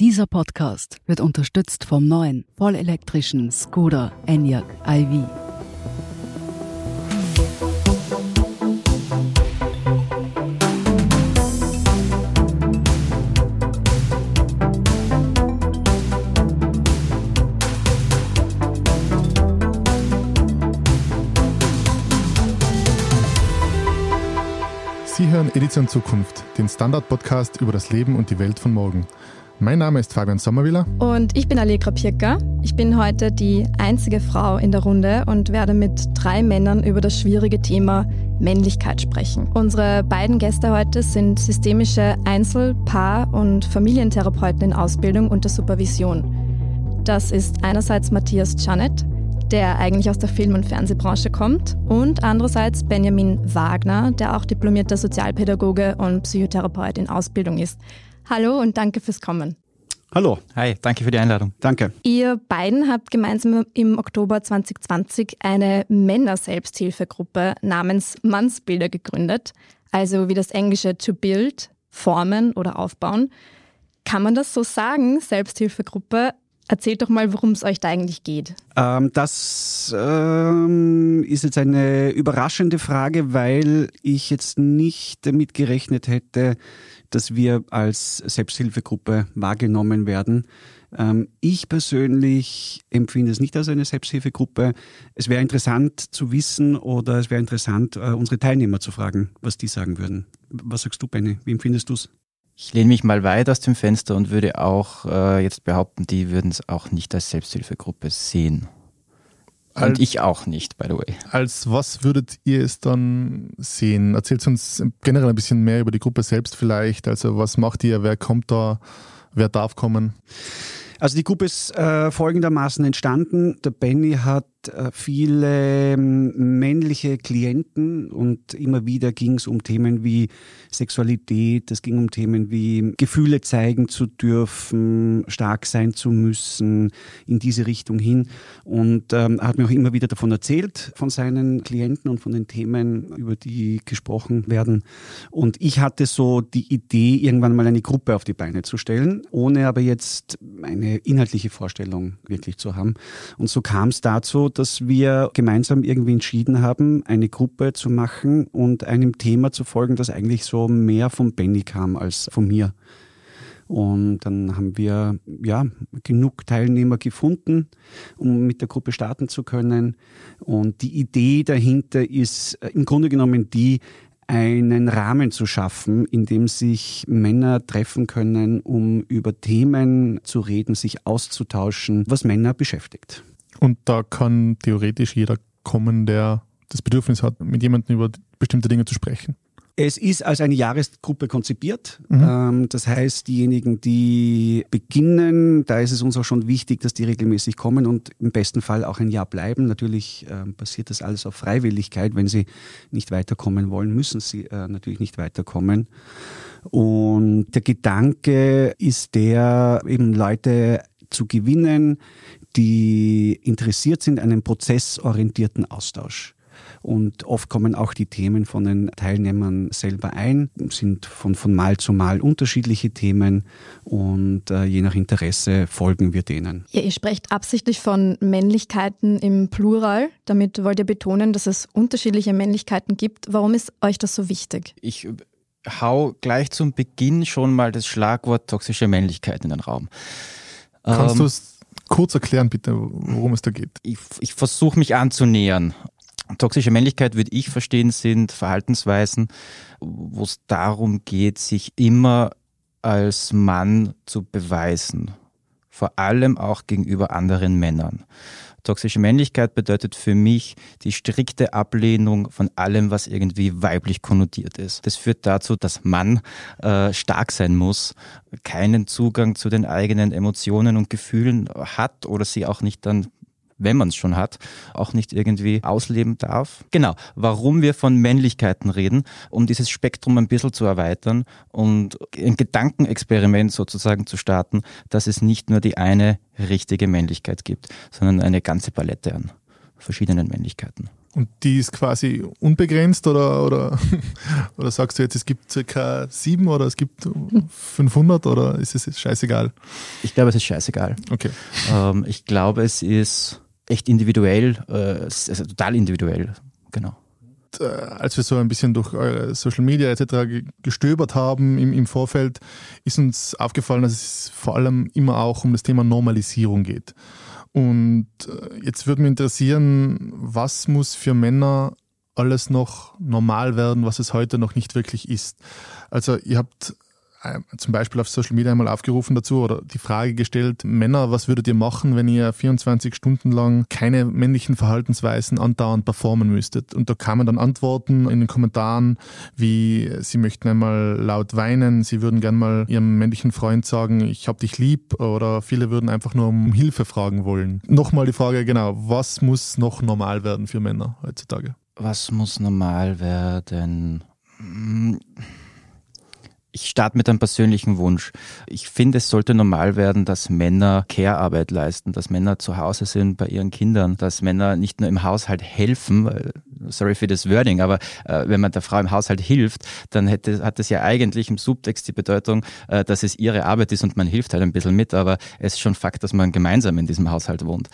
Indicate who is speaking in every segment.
Speaker 1: Dieser Podcast wird unterstützt vom neuen vollelektrischen Skoda Enyaq iV.
Speaker 2: Sie hören Edition Zukunft, den Standard-Podcast über das Leben und die Welt von morgen. Mein Name ist Fabian Sommerwiller.
Speaker 3: Und ich bin Allegra Pirka. Ich bin heute die einzige Frau in der Runde und werde mit drei Männern über das schwierige Thema Männlichkeit sprechen. Unsere beiden Gäste heute sind systemische Einzel-, Paar- und Familientherapeuten in Ausbildung unter Supervision. Das ist einerseits Matthias Janet, der eigentlich aus der Film- und Fernsehbranche kommt, und andererseits Benjamin Wagner, der auch diplomierter Sozialpädagoge und Psychotherapeut in Ausbildung ist. Hallo und danke fürs Kommen.
Speaker 4: Hallo.
Speaker 5: Hi, danke für die Einladung.
Speaker 4: Danke.
Speaker 3: Ihr beiden habt gemeinsam im Oktober 2020 eine Männer-Selbsthilfegruppe namens Mannsbilder gegründet, also wie das englische to build, formen oder aufbauen. Kann man das so sagen, Selbsthilfegruppe? Erzählt doch mal, worum es euch da eigentlich geht.
Speaker 4: Ähm, das ähm, ist jetzt eine überraschende Frage, weil ich jetzt nicht damit gerechnet hätte, dass wir als Selbsthilfegruppe wahrgenommen werden. Ähm, ich persönlich empfinde es nicht als eine Selbsthilfegruppe. Es wäre interessant zu wissen oder es wäre interessant, äh, unsere Teilnehmer zu fragen, was die sagen würden. Was sagst du, Benny? Wie empfindest du es?
Speaker 5: Ich lehne mich mal weit aus dem Fenster und würde auch äh, jetzt behaupten, die würden es auch nicht als Selbsthilfegruppe sehen.
Speaker 2: Als,
Speaker 5: und ich auch nicht, by the way.
Speaker 2: Als was würdet ihr es dann sehen? Erzählt uns generell ein bisschen mehr über die Gruppe selbst vielleicht. Also was macht ihr, wer kommt da, wer darf kommen?
Speaker 4: Also die Gruppe ist äh, folgendermaßen entstanden. Der Benny hat viele ähm, männliche Klienten und immer wieder ging es um Themen wie Sexualität, es ging um Themen wie Gefühle zeigen zu dürfen, stark sein zu müssen, in diese Richtung hin. Und ähm, hat mir auch immer wieder davon erzählt, von seinen Klienten und von den Themen, über die gesprochen werden. Und ich hatte so die Idee, irgendwann mal eine Gruppe auf die Beine zu stellen, ohne aber jetzt eine inhaltliche Vorstellung wirklich zu haben. Und so kam es dazu, dass wir gemeinsam irgendwie entschieden haben, eine Gruppe zu machen und einem Thema zu folgen, das eigentlich so mehr von Benny kam als von mir. Und dann haben wir ja genug Teilnehmer gefunden, um mit der Gruppe starten zu können. Und die Idee dahinter ist im Grunde genommen die, einen Rahmen zu schaffen, in dem sich Männer treffen können, um über Themen zu reden, sich auszutauschen, was Männer beschäftigt.
Speaker 2: Und da kann theoretisch jeder kommen, der das Bedürfnis hat, mit jemandem über bestimmte Dinge zu sprechen.
Speaker 4: Es ist als eine Jahresgruppe konzipiert. Mhm. Das heißt, diejenigen, die beginnen, da ist es uns auch schon wichtig, dass die regelmäßig kommen und im besten Fall auch ein Jahr bleiben. Natürlich basiert das alles auf Freiwilligkeit. Wenn sie nicht weiterkommen wollen, müssen sie äh, natürlich nicht weiterkommen. Und der Gedanke ist der, eben Leute zu gewinnen, die interessiert sind an einem prozessorientierten Austausch. Und oft kommen auch die Themen von den Teilnehmern selber ein, sind von, von Mal zu Mal unterschiedliche Themen und äh, je nach Interesse folgen wir denen.
Speaker 3: Ja, ihr sprecht absichtlich von Männlichkeiten im Plural. Damit wollt ihr betonen, dass es unterschiedliche Männlichkeiten gibt. Warum ist euch das so wichtig?
Speaker 5: Ich hau gleich zum Beginn schon mal das Schlagwort toxische Männlichkeit in den Raum.
Speaker 2: Kannst ähm, du es kurz erklären, bitte, worum es da geht?
Speaker 5: Ich, ich versuche mich anzunähern. Toxische Männlichkeit, würde ich verstehen, sind Verhaltensweisen, wo es darum geht, sich immer als Mann zu beweisen. Vor allem auch gegenüber anderen Männern. Toxische Männlichkeit bedeutet für mich die strikte Ablehnung von allem, was irgendwie weiblich konnotiert ist. Das führt dazu, dass Mann äh, stark sein muss, keinen Zugang zu den eigenen Emotionen und Gefühlen hat oder sie auch nicht dann wenn man es schon hat, auch nicht irgendwie ausleben darf. Genau, warum wir von Männlichkeiten reden, um dieses Spektrum ein bisschen zu erweitern und ein Gedankenexperiment sozusagen zu starten, dass es nicht nur die eine richtige Männlichkeit gibt, sondern eine ganze Palette an verschiedenen Männlichkeiten.
Speaker 2: Und die ist quasi unbegrenzt oder, oder, oder sagst du jetzt, es gibt circa sieben oder es gibt 500 oder ist es scheißegal?
Speaker 5: Ich glaube, es ist scheißegal.
Speaker 2: Okay.
Speaker 5: Ähm, ich glaube, es ist echt individuell, äh, also total individuell, genau
Speaker 2: äh, als wir so ein bisschen durch Social Media etc. gestöbert haben im, im, Vorfeld, ist uns aufgefallen, dass es vor allem immer auch um das Thema Normalisierung geht. Und äh, jetzt würde mich interessieren, was muss für Männer alles noch normal werden, was es heute noch nicht wirklich ist. Also ihr habt zum Beispiel auf Social Media einmal aufgerufen dazu oder die Frage gestellt, Männer, was würdet ihr machen, wenn ihr 24 Stunden lang keine männlichen Verhaltensweisen andauernd performen müsstet? Und da kamen dann Antworten in den Kommentaren, wie sie möchten einmal laut weinen, sie würden gern mal ihrem männlichen Freund sagen, ich hab dich lieb oder viele würden einfach nur um Hilfe fragen wollen. Nochmal die Frage, genau, was muss noch normal werden für Männer heutzutage?
Speaker 5: Was muss normal werden? Hm ich starte mit einem persönlichen Wunsch. Ich finde, es sollte normal werden, dass Männer Care-Arbeit leisten, dass Männer zu Hause sind bei ihren Kindern, dass Männer nicht nur im Haushalt helfen, sorry für das Wording, aber äh, wenn man der Frau im Haushalt hilft, dann hätte, hat es ja eigentlich im Subtext die Bedeutung, äh, dass es ihre Arbeit ist und man hilft halt ein bisschen mit, aber es ist schon Fakt, dass man gemeinsam in diesem Haushalt wohnt.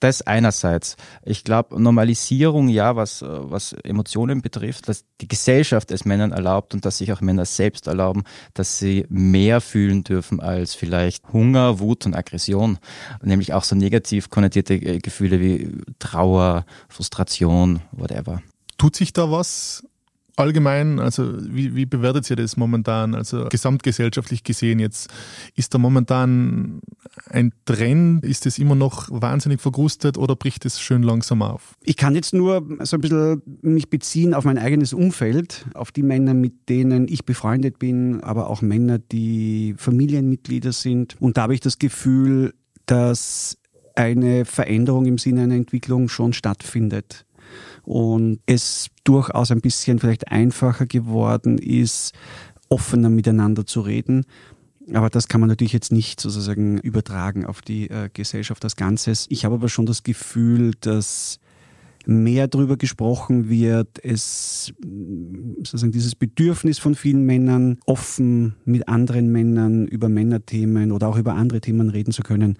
Speaker 5: Das einerseits. Ich glaube, Normalisierung, ja, was, was Emotionen betrifft, dass die Gesellschaft es Männern erlaubt und dass sich auch Männer selbst erlauben, dass sie mehr fühlen dürfen als vielleicht Hunger, Wut und Aggression, nämlich auch so negativ konnotierte äh, Gefühle wie Trauer, Frustration, whatever.
Speaker 2: Tut sich da was allgemein, also wie, wie bewertet ihr das momentan? Also gesamtgesellschaftlich gesehen jetzt, ist da momentan ein Trend? Ist es immer noch wahnsinnig verkrustet oder bricht es schön langsam auf?
Speaker 4: Ich kann jetzt nur so ein bisschen mich beziehen auf mein eigenes Umfeld, auf die Männer, mit denen ich befreundet bin, aber auch Männer, die Familienmitglieder sind. Und da habe ich das Gefühl, dass eine Veränderung im Sinne einer Entwicklung schon stattfindet und es durchaus ein bisschen vielleicht einfacher geworden ist, offener miteinander zu reden. Aber das kann man natürlich jetzt nicht sozusagen übertragen auf die äh, Gesellschaft als Ganzes. Ich habe aber schon das Gefühl, dass mehr darüber gesprochen wird, es sozusagen dieses Bedürfnis von vielen Männern, offen mit anderen Männern über Männerthemen oder auch über andere Themen reden zu können.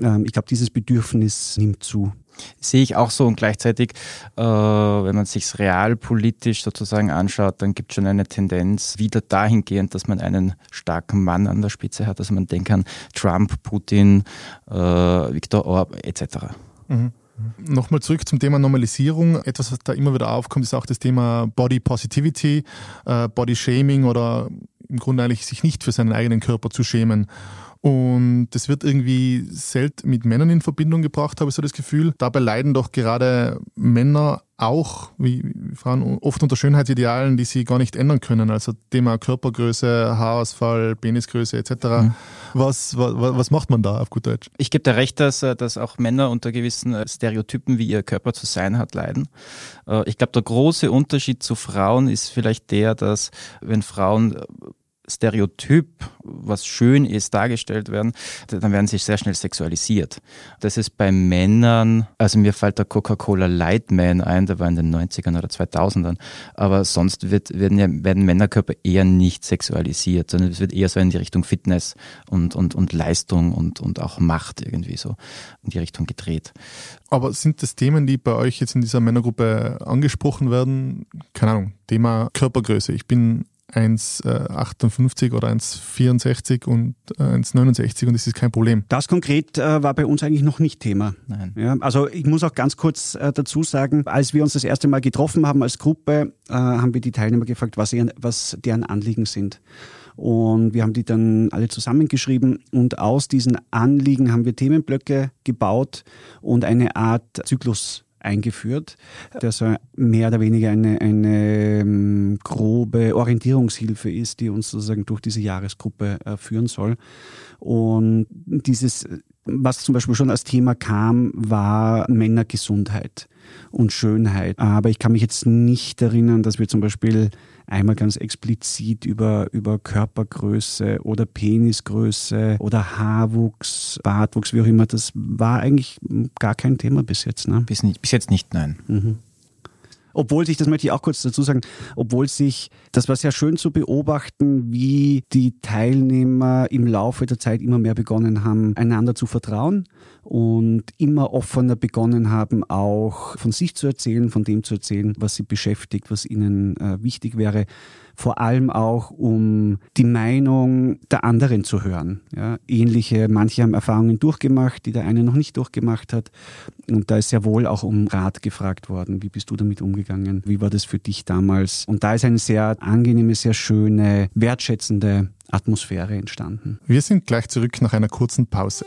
Speaker 4: Ähm, ich glaube, dieses Bedürfnis nimmt zu.
Speaker 5: Sehe ich auch so und gleichzeitig, äh, wenn man sich realpolitisch sozusagen anschaut, dann gibt es schon eine Tendenz wieder dahingehend, dass man einen starken Mann an der Spitze hat. Also man denkt an Trump, Putin, äh, Viktor Orban etc.
Speaker 2: Mhm. Nochmal zurück zum Thema Normalisierung. Etwas, was da immer wieder aufkommt, ist auch das Thema Body Positivity, äh, Body Shaming oder im Grunde eigentlich sich nicht für seinen eigenen Körper zu schämen. Und das wird irgendwie selten mit Männern in Verbindung gebracht, habe ich so das Gefühl. Dabei leiden doch gerade Männer auch, wie Frauen, oft unter Schönheitsidealen, die sie gar nicht ändern können. Also Thema Körpergröße, Haarausfall, Penisgröße etc. Mhm. Was, was, was macht man da auf gut Deutsch?
Speaker 5: Ich gebe dir recht, dass, dass auch Männer unter gewissen äh, Stereotypen, wie ihr Körper zu sein hat, leiden. Äh, ich glaube, der große Unterschied zu Frauen ist vielleicht der, dass wenn Frauen Stereotyp, was schön ist, dargestellt werden, dann werden sie sehr schnell sexualisiert. Das ist bei Männern, also mir fällt der Coca-Cola Lightman ein, der war in den 90ern oder 2000ern, aber sonst wird, werden, ja, werden Männerkörper eher nicht sexualisiert, sondern es wird eher so in die Richtung Fitness und, und, und Leistung und, und auch Macht irgendwie so in die Richtung gedreht.
Speaker 2: Aber sind das Themen, die bei euch jetzt in dieser Männergruppe angesprochen werden? Keine Ahnung, Thema Körpergröße. Ich bin 1,58 oder 1,64 und 1,69 äh, und das ist kein Problem.
Speaker 4: Das konkret äh, war bei uns eigentlich noch nicht Thema.
Speaker 5: Nein.
Speaker 4: Ja, also ich muss auch ganz kurz äh, dazu sagen, als wir uns das erste Mal getroffen haben als Gruppe, äh, haben wir die Teilnehmer gefragt, was, ihren, was deren Anliegen sind. Und wir haben die dann alle zusammengeschrieben und aus diesen Anliegen haben wir Themenblöcke gebaut und eine Art Zyklus eingeführt, der so mehr oder weniger eine, eine ähm, grobe Orientierungshilfe ist, die uns sozusagen durch diese Jahresgruppe äh, führen soll. Und dieses, was zum Beispiel schon als Thema kam, war Männergesundheit und Schönheit. Aber ich kann mich jetzt nicht erinnern, dass wir zum Beispiel einmal ganz explizit über, über Körpergröße oder Penisgröße oder Haarwuchs, Bartwuchs, wie auch immer, das war eigentlich gar kein Thema bis jetzt. Ne?
Speaker 5: Bis, nicht, bis jetzt nicht, nein. Mhm.
Speaker 4: Obwohl sich, das möchte ich auch kurz dazu sagen, obwohl sich, das war sehr schön zu beobachten, wie die Teilnehmer im Laufe der Zeit immer mehr begonnen haben, einander zu vertrauen und immer offener begonnen haben, auch von sich zu erzählen, von dem zu erzählen, was sie beschäftigt, was ihnen äh, wichtig wäre vor allem auch um die Meinung der anderen zu hören. Ja, ähnliche, manche haben Erfahrungen durchgemacht, die der eine noch nicht durchgemacht hat. Und da ist sehr wohl auch um Rat gefragt worden. Wie bist du damit umgegangen? Wie war das für dich damals? Und da ist eine sehr angenehme, sehr schöne, wertschätzende Atmosphäre entstanden.
Speaker 2: Wir sind gleich zurück nach einer kurzen Pause.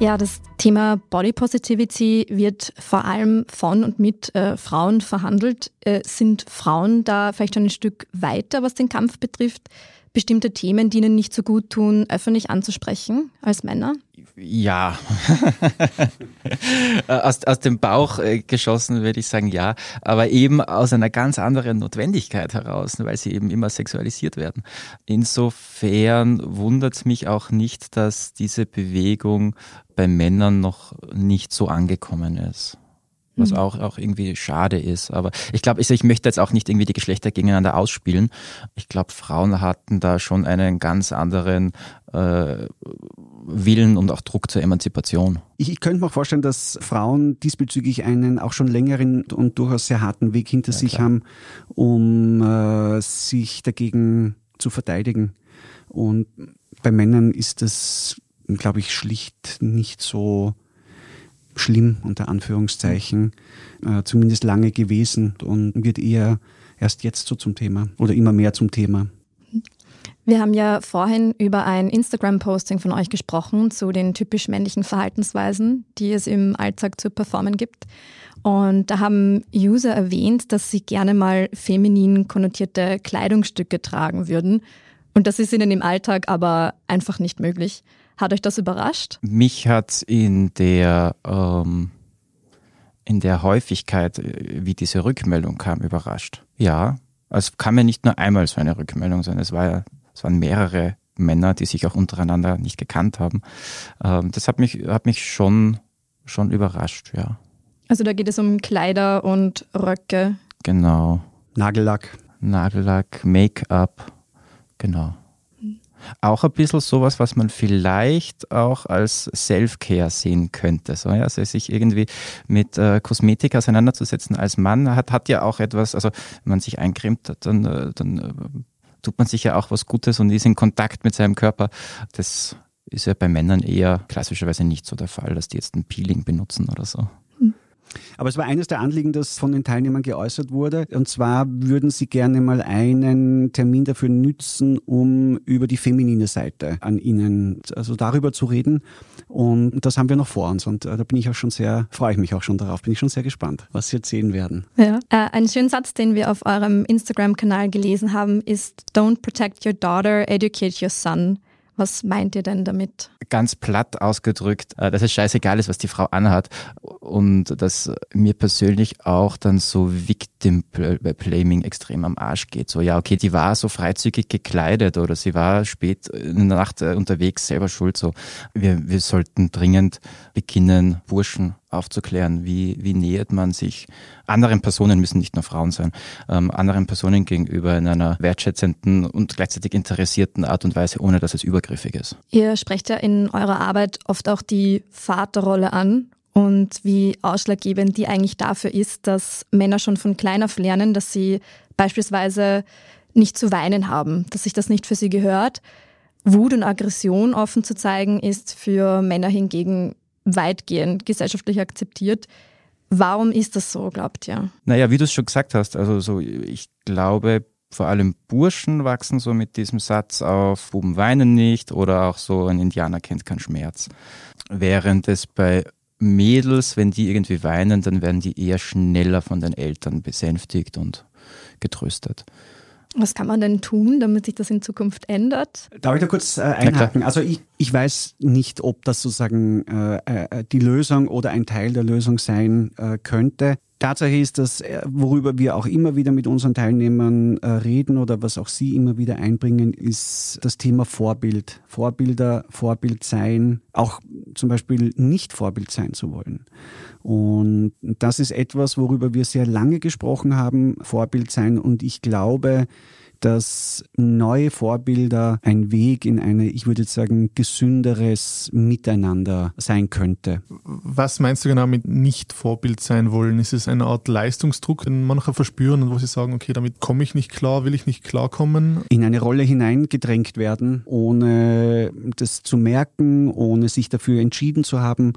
Speaker 3: Ja, das Thema Body Positivity wird vor allem von und mit äh, Frauen verhandelt. Äh, sind Frauen da vielleicht schon ein Stück weiter, was den Kampf betrifft? bestimmte Themen, die ihnen nicht so gut tun, öffentlich anzusprechen als Männer?
Speaker 5: Ja. aus, aus dem Bauch äh, geschossen würde ich sagen ja, aber eben aus einer ganz anderen Notwendigkeit heraus, weil sie eben immer sexualisiert werden. Insofern wundert es mich auch nicht, dass diese Bewegung bei Männern noch nicht so angekommen ist was mhm. auch, auch irgendwie schade ist. Aber ich glaube, ich, ich möchte jetzt auch nicht irgendwie die Geschlechter gegeneinander ausspielen. Ich glaube, Frauen hatten da schon einen ganz anderen äh, Willen und auch Druck zur Emanzipation.
Speaker 4: Ich, ich könnte mir vorstellen, dass Frauen diesbezüglich einen auch schon längeren und durchaus sehr harten Weg hinter ja, sich klar. haben, um äh, sich dagegen zu verteidigen. Und bei Männern ist das, glaube ich, schlicht nicht so schlimm unter Anführungszeichen, äh, zumindest lange gewesen und wird eher erst jetzt so zum Thema oder immer mehr zum Thema.
Speaker 3: Wir haben ja vorhin über ein Instagram-Posting von euch gesprochen zu den typisch männlichen Verhaltensweisen, die es im Alltag zu performen gibt. Und da haben User erwähnt, dass sie gerne mal feminin konnotierte Kleidungsstücke tragen würden. Und das ist ihnen im Alltag aber einfach nicht möglich. Hat euch das überrascht?
Speaker 5: Mich hat in der ähm, in der Häufigkeit, äh, wie diese Rückmeldung kam, überrascht. Ja, es kam ja nicht nur einmal so eine Rückmeldung, sondern es war ja, es waren mehrere Männer, die sich auch untereinander nicht gekannt haben. Ähm, das hat mich, hat mich schon, schon überrascht, ja.
Speaker 3: Also da geht es um Kleider und Röcke.
Speaker 5: Genau.
Speaker 4: Nagellack.
Speaker 5: Nagellack, Make-up, genau. Auch ein bisschen sowas, was man vielleicht auch als Self-Care sehen könnte. So, ja? Also sich irgendwie mit äh, Kosmetik auseinanderzusetzen als Mann hat, hat ja auch etwas, also wenn man sich eincremt, dann, äh, dann äh, tut man sich ja auch was Gutes und ist in Kontakt mit seinem Körper. Das ist ja bei Männern eher klassischerweise nicht so der Fall, dass die jetzt ein Peeling benutzen oder so.
Speaker 4: Aber es war eines der Anliegen, das von den Teilnehmern geäußert wurde. Und zwar würden sie gerne mal einen Termin dafür nützen, um über die feminine Seite an ihnen, also darüber zu reden. Und das haben wir noch vor uns. Und äh, da bin ich auch schon sehr, freue ich mich auch schon darauf, bin ich schon sehr gespannt, was Sie jetzt sehen werden.
Speaker 3: Ja. Äh, ein schöner Satz, den wir auf eurem Instagram-Kanal gelesen haben, ist Don't protect your daughter, educate your son. Was meint ihr denn damit?
Speaker 5: Ganz platt ausgedrückt, äh, dass es scheißegal ist, was die Frau anhat und dass mir persönlich auch dann so Victim Blaming extrem am Arsch geht. So, ja, okay, die war so freizügig gekleidet oder sie war spät in der Nacht äh, unterwegs, selber schuld. So, wir, wir sollten dringend beginnen, Burschen aufzuklären, wie, wie nähert man sich anderen Personen, müssen nicht nur Frauen sein, ähm, anderen Personen gegenüber in einer wertschätzenden und gleichzeitig interessierten Art und Weise, ohne dass es übergriffig ist.
Speaker 3: Ihr sprecht ja in eurer Arbeit oft auch die Vaterrolle an und wie ausschlaggebend die eigentlich dafür ist, dass Männer schon von klein auf lernen, dass sie beispielsweise nicht zu weinen haben, dass sich das nicht für sie gehört. Wut und Aggression offen zu zeigen, ist für Männer hingegen weitgehend gesellschaftlich akzeptiert. Warum ist das so, glaubt ihr?
Speaker 5: Naja, wie du es schon gesagt hast, also so, ich glaube, vor allem Burschen wachsen so mit diesem Satz auf, Buben weinen nicht oder auch so, ein Indianer kennt keinen Schmerz. Während es bei Mädels, wenn die irgendwie weinen, dann werden die eher schneller von den Eltern besänftigt und getröstet.
Speaker 3: Was kann man denn tun, damit sich das in Zukunft ändert?
Speaker 4: Darf ich da kurz äh, einhaken? Also ich, ich weiß nicht, ob das sozusagen äh, äh, die Lösung oder ein Teil der Lösung sein äh, könnte. Tatsache ist, dass äh, worüber wir auch immer wieder mit unseren Teilnehmern äh, reden oder was auch sie immer wieder einbringen, ist das Thema Vorbild. Vorbilder, Vorbild sein, auch zum Beispiel nicht Vorbild sein zu wollen. Und das ist etwas, worüber wir sehr lange gesprochen haben, Vorbild sein. Und ich glaube, dass neue Vorbilder ein Weg in eine, ich würde jetzt sagen, gesünderes Miteinander sein könnte.
Speaker 2: Was meinst du genau mit nicht Vorbild sein wollen? Ist es eine Art Leistungsdruck, den manche verspüren und wo sie sagen, okay, damit komme ich nicht klar, will ich nicht klarkommen?
Speaker 4: In eine Rolle hineingedrängt werden, ohne das zu merken, ohne sich dafür entschieden zu haben,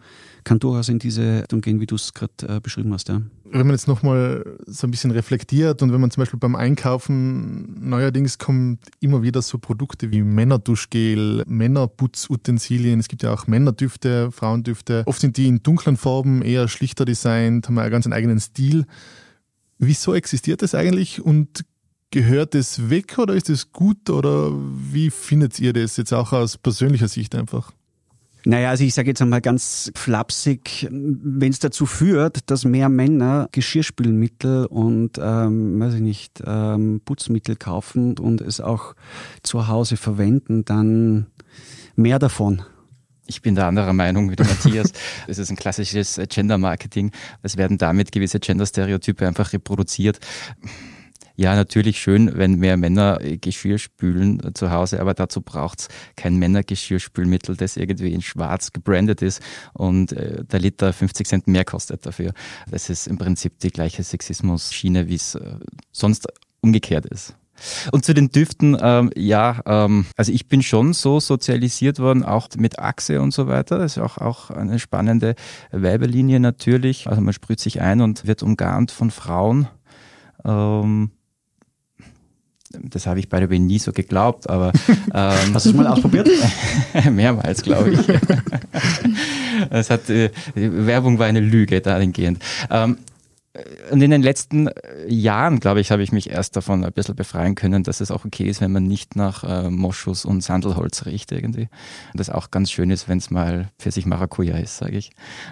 Speaker 4: kann durchaus in diese Richtung gehen, wie du es gerade äh, beschrieben hast. Ja.
Speaker 2: Wenn man jetzt nochmal so ein bisschen reflektiert und wenn man zum Beispiel beim Einkaufen neuerdings kommt immer wieder so Produkte wie Männerduschgel, Männerputzutensilien, es gibt ja auch Männerdüfte, Frauendüfte. Oft sind die in dunklen Farben eher schlichter designt, haben einen ganz eigenen Stil. Wieso existiert das eigentlich und gehört es weg oder ist es gut oder wie findet ihr das jetzt auch aus persönlicher Sicht einfach?
Speaker 4: Naja, also ich sage jetzt einmal ganz flapsig, wenn es dazu führt, dass mehr Männer Geschirrspülmittel und, ähm, weiß ich nicht, ähm, Putzmittel kaufen und es auch zu Hause verwenden, dann mehr davon.
Speaker 5: Ich bin der anderer Meinung wie der Matthias. Es ist ein klassisches Gender-Marketing. Es werden damit gewisse Gender-Stereotype einfach reproduziert ja, natürlich schön, wenn mehr Männer äh, Geschirr spülen äh, zu Hause, aber dazu braucht's kein Männergeschirrspülmittel, das irgendwie in schwarz gebrandet ist und äh, der Liter 50 Cent mehr kostet dafür. Das ist im Prinzip die gleiche Sexismus-Schiene, wie es äh, sonst umgekehrt ist. Und zu den Düften, ähm, ja, ähm, also ich bin schon so sozialisiert worden, auch mit Achse und so weiter. Das ist auch, auch eine spannende Weibelinie natürlich. Also man sprüht sich ein und wird umgarnt von Frauen. Ähm, das habe ich bei der way nie so geglaubt, aber
Speaker 4: ähm, hast du es mal ausprobiert?
Speaker 5: mehrmals, glaube ich. es hat äh, Werbung war eine Lüge dahingehend. Ähm, und in den letzten Jahren, glaube ich, habe ich mich erst davon ein bisschen befreien können, dass es auch okay ist, wenn man nicht nach äh, Moschus und Sandelholz riecht irgendwie. Und das auch ganz schön ist, wenn es mal für sich Maracuja ist, sage ich.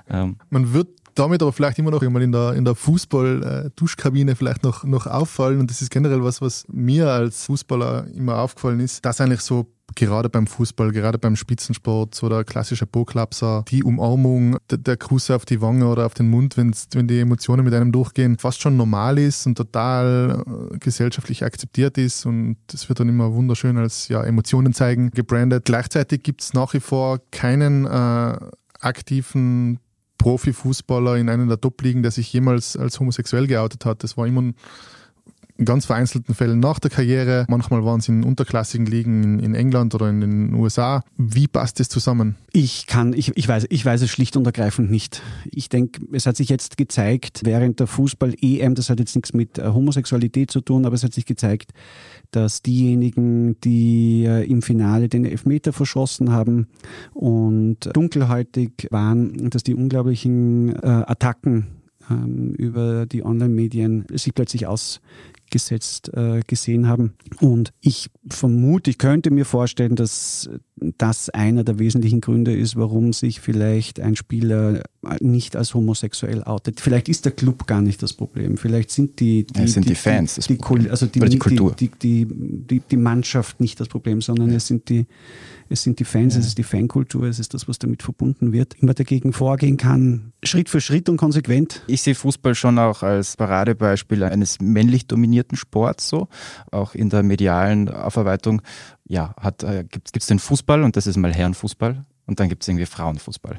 Speaker 2: Ähm, man wird damit aber vielleicht immer noch einmal in der, in der Fußball-Duschkabine vielleicht noch, noch auffallen. Und das ist generell was, was mir als Fußballer immer aufgefallen ist, dass eigentlich so gerade beim Fußball, gerade beim Spitzensport, so der klassische Boklapser, die Umarmung, der, der Kuss auf die Wange oder auf den Mund, wenn's, wenn die Emotionen mit einem durchgehen, fast schon normal ist und total äh, gesellschaftlich akzeptiert ist und das wird dann immer wunderschön als ja, Emotionen zeigen gebrandet. Gleichzeitig gibt es nach wie vor keinen äh, aktiven Profifußballer in einer der Top-Ligen, der sich jemals als homosexuell geoutet hat. Das war immer in ganz vereinzelten Fällen nach der Karriere. Manchmal waren es in unterklassigen Ligen in, England oder in den USA. Wie passt das zusammen?
Speaker 4: Ich kann, ich, ich weiß, ich weiß es schlicht und ergreifend nicht. Ich denke, es hat sich jetzt gezeigt, während der Fußball-EM, das hat jetzt nichts mit äh, Homosexualität zu tun, aber es hat sich gezeigt, dass diejenigen, die äh, im Finale den Elfmeter verschossen haben und dunkelhäutig waren, dass die unglaublichen äh, Attacken ähm, über die Online-Medien sich plötzlich ausgesetzt äh, gesehen haben. Und ich vermute, ich könnte mir vorstellen, dass das einer der wesentlichen Gründe ist, warum sich vielleicht ein Spieler nicht als homosexuell outet. Vielleicht ist der Club gar nicht das Problem. Vielleicht sind die,
Speaker 5: die, ja, sind die, die Fans,
Speaker 4: die, die, also die, die, Kultur. Die, die, die, die, Mannschaft nicht das Problem, sondern ja. es sind die es sind die Fans, ja. es ist die Fankultur, es ist das, was damit verbunden wird. Man dagegen vorgehen kann, Schritt für Schritt und konsequent.
Speaker 5: Ich sehe Fußball schon auch als Paradebeispiel eines männlich dominierten Sports, so auch in der medialen Aufarbeitung. Ja, hat äh, gibt es den Fußball und das ist mal Herrenfußball und dann gibt es irgendwie Frauenfußball.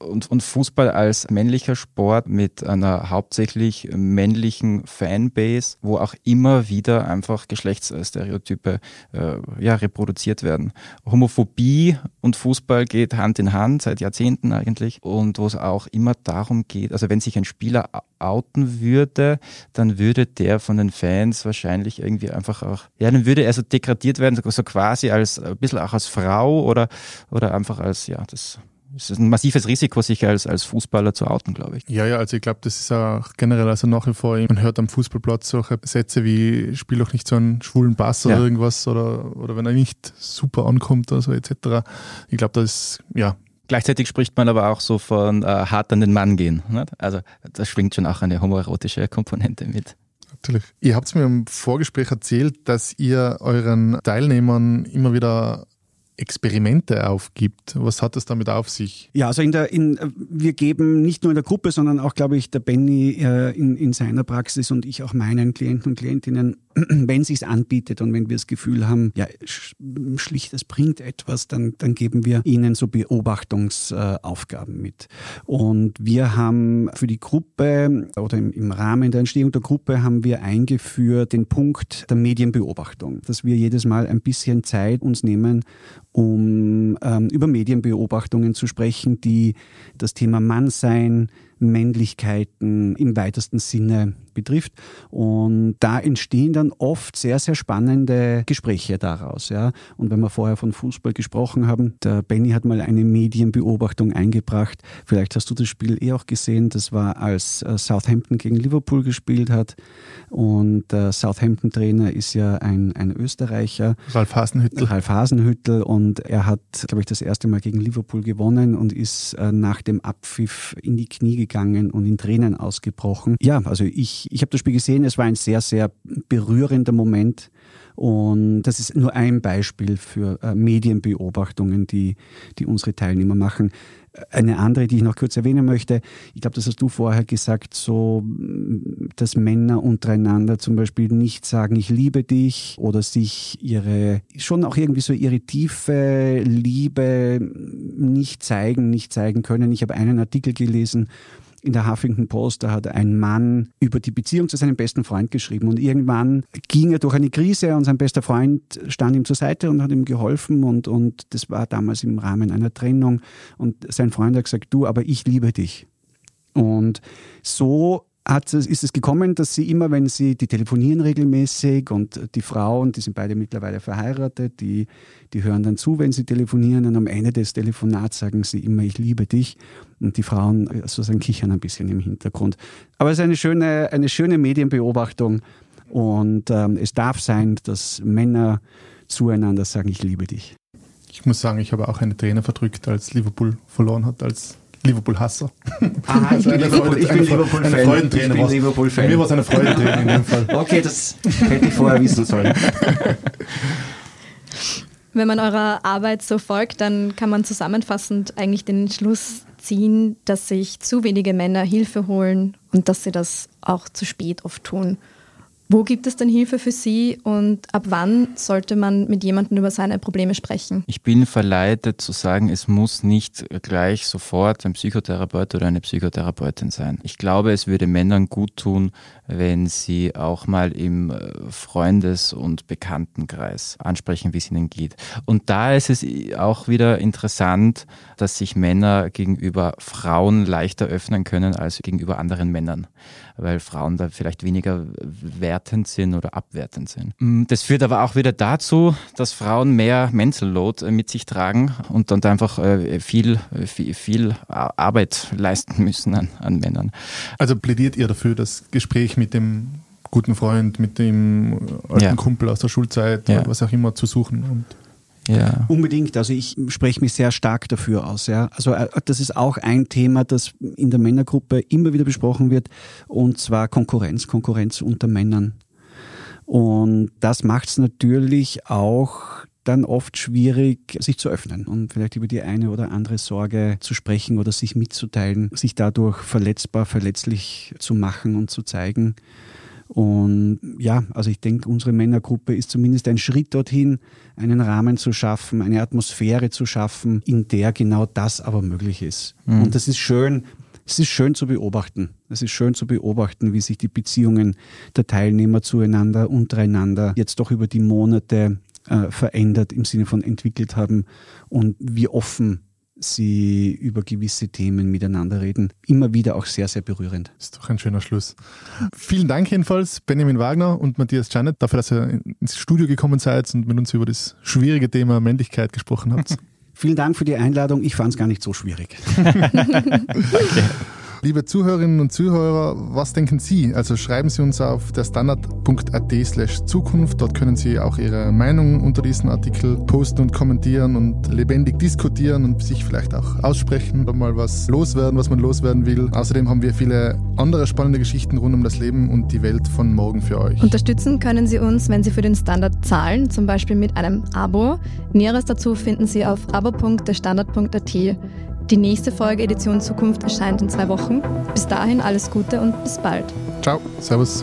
Speaker 5: Und, und Fußball als männlicher Sport mit einer hauptsächlich männlichen Fanbase, wo auch immer wieder einfach Geschlechtsstereotype äh, ja, reproduziert werden. Homophobie und Fußball geht Hand in Hand seit Jahrzehnten eigentlich und wo es auch immer darum geht, also wenn sich ein Spieler outen würde, dann würde der von den Fans wahrscheinlich irgendwie einfach auch, ja, dann würde er so degradiert werden, so quasi als ein bisschen auch als Frau oder, oder einfach als, ja, das es ist ein massives Risiko, sich als, als Fußballer zu outen, glaube ich.
Speaker 2: Ja, ja, also ich glaube, das ist auch generell, also nach wie vor, man hört am Fußballplatz solche Sätze wie, spiel doch nicht so einen schwulen Bass oder ja. irgendwas oder, oder wenn er nicht super ankommt oder so etc. Ich glaube, das ist, ja,
Speaker 5: Gleichzeitig spricht man aber auch so von äh, hart an den Mann gehen. Nicht? Also das schwingt schon auch eine homoerotische Komponente mit.
Speaker 2: Natürlich. Ihr habt mir im Vorgespräch erzählt, dass ihr euren Teilnehmern immer wieder Experimente aufgibt. Was hat es damit auf sich?
Speaker 4: Ja, also in der, in, wir geben nicht nur in der Gruppe, sondern auch, glaube ich, der Benny äh, in, in seiner Praxis und ich auch meinen Klienten und Klientinnen, wenn es sich anbietet und wenn wir das Gefühl haben, ja, schlicht, es bringt etwas, dann, dann geben wir ihnen so Beobachtungsaufgaben mit. Und wir haben für die Gruppe oder im, im Rahmen der Entstehung der Gruppe haben wir eingeführt den Punkt der Medienbeobachtung, dass wir jedes Mal ein bisschen Zeit uns nehmen, um ähm, über Medienbeobachtungen zu sprechen, die das Thema Mannsein, Männlichkeiten im weitesten Sinne betrifft. Und da entstehen dann oft sehr, sehr spannende Gespräche daraus. Ja. Und wenn wir vorher von Fußball gesprochen haben, der Benny hat mal eine Medienbeobachtung eingebracht. Vielleicht hast du das Spiel eh auch gesehen. Das war, als äh, Southampton gegen Liverpool gespielt hat. Und der Southampton-Trainer ist ja ein, ein Österreicher.
Speaker 2: Ralf Hasenhüttel.
Speaker 4: Ralf Hasenhüttel. Und er hat, glaube ich, das erste Mal gegen Liverpool gewonnen und ist äh, nach dem Abpfiff in die Knie gegangen und in Tränen ausgebrochen. Ja, also ich, ich habe das Spiel gesehen, es war ein sehr, sehr berührender Moment. Und das ist nur ein Beispiel für äh, Medienbeobachtungen, die, die unsere Teilnehmer machen. Eine andere, die ich noch kurz erwähnen möchte, ich glaube, das hast du vorher gesagt, so, dass Männer untereinander zum Beispiel nicht sagen, ich liebe dich oder sich ihre, schon auch irgendwie so ihre tiefe Liebe nicht zeigen, nicht zeigen können. Ich habe einen Artikel gelesen, in der Huffington Post, da hat ein Mann über die Beziehung zu seinem besten Freund geschrieben und irgendwann ging er durch eine Krise und sein bester Freund stand ihm zur Seite und hat ihm geholfen und, und das war damals im Rahmen einer Trennung und sein Freund hat gesagt, du, aber ich liebe dich. Und so hat, ist es gekommen, dass sie immer, wenn sie, die telefonieren regelmäßig und die Frauen, die sind beide mittlerweile verheiratet, die, die hören dann zu, wenn sie telefonieren und am Ende des Telefonats sagen sie immer, ich liebe dich und die Frauen äh, sozusagen kichern ein bisschen im Hintergrund. Aber es ist eine schöne, eine schöne Medienbeobachtung und ähm, es darf sein, dass Männer zueinander sagen, ich liebe dich.
Speaker 2: Ich muss sagen, ich habe auch eine Träne verdrückt, als Liverpool verloren hat als Liverpool-Hasser.
Speaker 4: Ah, ich bin Liverpool-Fan. Ich bin Liverpool-Fan.
Speaker 2: Liverpool Mir war es eine Freudenträne in dem Fall.
Speaker 4: Okay, das hätte ich vorher wissen sollen.
Speaker 3: Wenn man eurer Arbeit so folgt, dann kann man zusammenfassend eigentlich den Schluss ziehen, dass sich zu wenige Männer Hilfe holen und dass sie das auch zu spät oft tun. Wo gibt es denn Hilfe für Sie und ab wann sollte man mit jemandem über seine Probleme sprechen?
Speaker 5: Ich bin verleitet zu sagen, es muss nicht gleich sofort ein Psychotherapeut oder eine Psychotherapeutin sein. Ich glaube, es würde Männern gut tun, wenn sie auch mal im äh, Freundes- und Bekanntenkreis ansprechen, wie es ihnen geht. Und da ist es auch wieder interessant, dass sich Männer gegenüber Frauen leichter öffnen können als gegenüber anderen Männern weil Frauen da vielleicht weniger wertend sind oder abwertend sind. Mm, das führt aber auch wieder dazu, dass Frauen mehr Mental Load äh, mit sich tragen und dann einfach äh, viel, viel, viel Arbeit leisten müssen an, an Männern.
Speaker 2: Also plädiert ihr dafür, das Gespräch mit dem guten Freund, mit dem alten ja. Kumpel aus der Schulzeit, ja. was auch immer zu suchen und
Speaker 4: ja. Unbedingt. Also ich spreche mich sehr stark dafür aus. Ja. Also äh, das ist auch ein Thema, das in der Männergruppe immer wieder besprochen wird, und zwar Konkurrenz, Konkurrenz unter Männern. Und das macht es natürlich auch dann oft schwierig, sich zu öffnen und vielleicht über die eine oder andere Sorge zu sprechen oder sich mitzuteilen, sich dadurch verletzbar, verletzlich zu machen und zu zeigen. Und ja, also ich denke, unsere Männergruppe ist zumindest ein Schritt dorthin, einen Rahmen zu schaffen, eine Atmosphäre zu schaffen, in der genau das aber möglich ist. Mhm. Und das ist schön, es ist schön zu beobachten. Es ist schön zu beobachten, wie sich die Beziehungen der Teilnehmer zueinander, untereinander jetzt doch über die Monate äh, verändert im Sinne von entwickelt haben und wie offen sie über gewisse Themen miteinander reden. Immer wieder auch sehr, sehr berührend.
Speaker 2: Das ist doch ein schöner Schluss. Vielen Dank jedenfalls, Benjamin Wagner und Matthias Janet, dafür, dass ihr ins Studio gekommen seid und mit uns über das schwierige Thema Männlichkeit gesprochen habt.
Speaker 4: Vielen Dank für die Einladung. Ich fand es gar nicht so schwierig.
Speaker 2: okay. Liebe Zuhörerinnen und Zuhörer, was denken Sie? Also schreiben Sie uns auf der standard.at slash Zukunft. Dort können Sie auch Ihre Meinung unter diesem Artikel posten und kommentieren und lebendig diskutieren und sich vielleicht auch aussprechen oder mal was loswerden, was man loswerden will. Außerdem haben wir viele andere spannende Geschichten rund um das Leben und die Welt von morgen für euch.
Speaker 3: Unterstützen können Sie uns, wenn Sie für den Standard zahlen, zum Beispiel mit einem Abo. Näheres dazu finden Sie auf abo.derstandard.at. Die nächste Folge Edition Zukunft erscheint in zwei Wochen. Bis dahin alles Gute und bis bald.
Speaker 2: Ciao, Servus.